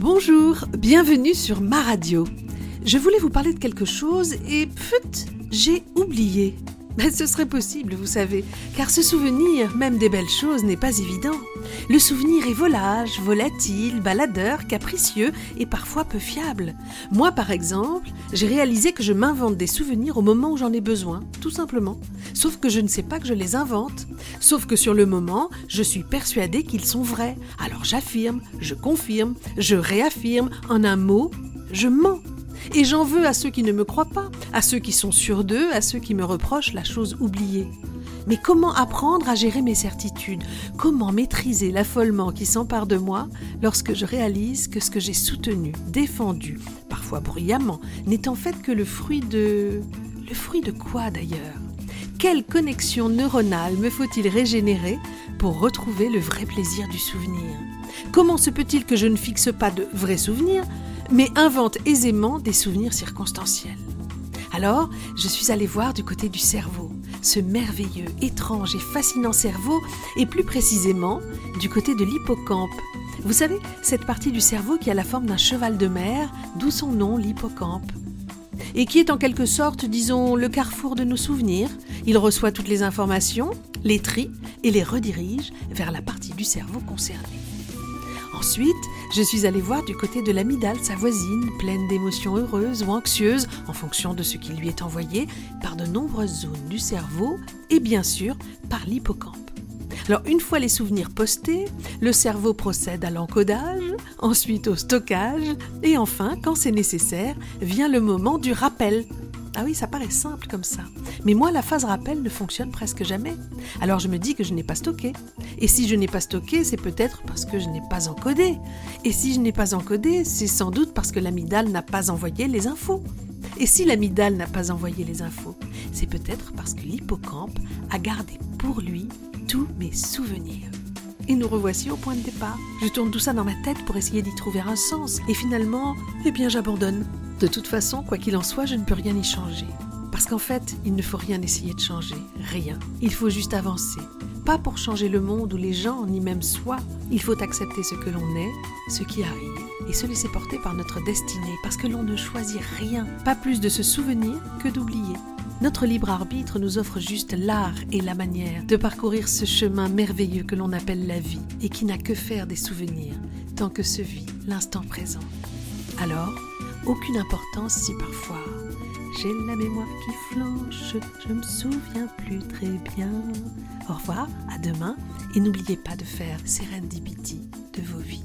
Bonjour, bienvenue sur ma radio. Je voulais vous parler de quelque chose et pfut, j'ai oublié. Ben, ce serait possible, vous savez, car ce souvenir, même des belles choses, n'est pas évident. Le souvenir est volage, volatile, baladeur, capricieux et parfois peu fiable. Moi, par exemple, j'ai réalisé que je m'invente des souvenirs au moment où j'en ai besoin, tout simplement. Sauf que je ne sais pas que je les invente. Sauf que sur le moment, je suis persuadée qu'ils sont vrais. Alors j'affirme, je confirme, je réaffirme, en un mot, je mens. Et j'en veux à ceux qui ne me croient pas, à ceux qui sont sûrs d'eux, à ceux qui me reprochent la chose oubliée. Mais comment apprendre à gérer mes certitudes? Comment maîtriser l'affolement qui s'empare de moi lorsque je réalise que ce que j'ai soutenu, défendu, parfois bruyamment, n'est en fait que le fruit de... Le fruit de quoi d'ailleurs? Quelle connexion neuronale me faut-il régénérer pour retrouver le vrai plaisir du souvenir? Comment se peut-il que je ne fixe pas de vrais souvenirs mais invente aisément des souvenirs circonstanciels. Alors, je suis allée voir du côté du cerveau, ce merveilleux, étrange et fascinant cerveau, et plus précisément du côté de l'hippocampe. Vous savez, cette partie du cerveau qui a la forme d'un cheval de mer, d'où son nom, l'hippocampe. Et qui est en quelque sorte, disons, le carrefour de nos souvenirs. Il reçoit toutes les informations, les trie et les redirige vers la partie du cerveau concernée. Ensuite, je suis allée voir du côté de l'amidale sa voisine, pleine d'émotions heureuses ou anxieuses, en fonction de ce qui lui est envoyé, par de nombreuses zones du cerveau et bien sûr par l'hippocampe. Alors une fois les souvenirs postés, le cerveau procède à l'encodage, ensuite au stockage, et enfin, quand c'est nécessaire, vient le moment du rappel, ah oui, ça paraît simple comme ça. Mais moi, la phase rappel ne fonctionne presque jamais. Alors je me dis que je n'ai pas stocké. Et si je n'ai pas stocké, c'est peut-être parce que je n'ai pas encodé. Et si je n'ai pas encodé, c'est sans doute parce que l'amidale n'a pas envoyé les infos. Et si l'amidale n'a pas envoyé les infos, c'est peut-être parce que l'hippocampe a gardé pour lui tous mes souvenirs. Et nous revoici au point de départ. Je tourne tout ça dans ma tête pour essayer d'y trouver un sens. Et finalement, eh bien j'abandonne. De toute façon, quoi qu'il en soit, je ne peux rien y changer. Parce qu'en fait, il ne faut rien essayer de changer, rien. Il faut juste avancer. Pas pour changer le monde ou les gens, ni même soi. Il faut accepter ce que l'on est, ce qui arrive, et se laisser porter par notre destinée, parce que l'on ne choisit rien, pas plus de se souvenir que d'oublier. Notre libre arbitre nous offre juste l'art et la manière de parcourir ce chemin merveilleux que l'on appelle la vie, et qui n'a que faire des souvenirs, tant que se vit l'instant présent. Alors, aucune importance si parfois j'ai la mémoire qui flanche, je me souviens plus très bien. Au revoir, à demain, et n'oubliez pas de faire Serendipity de vos vies.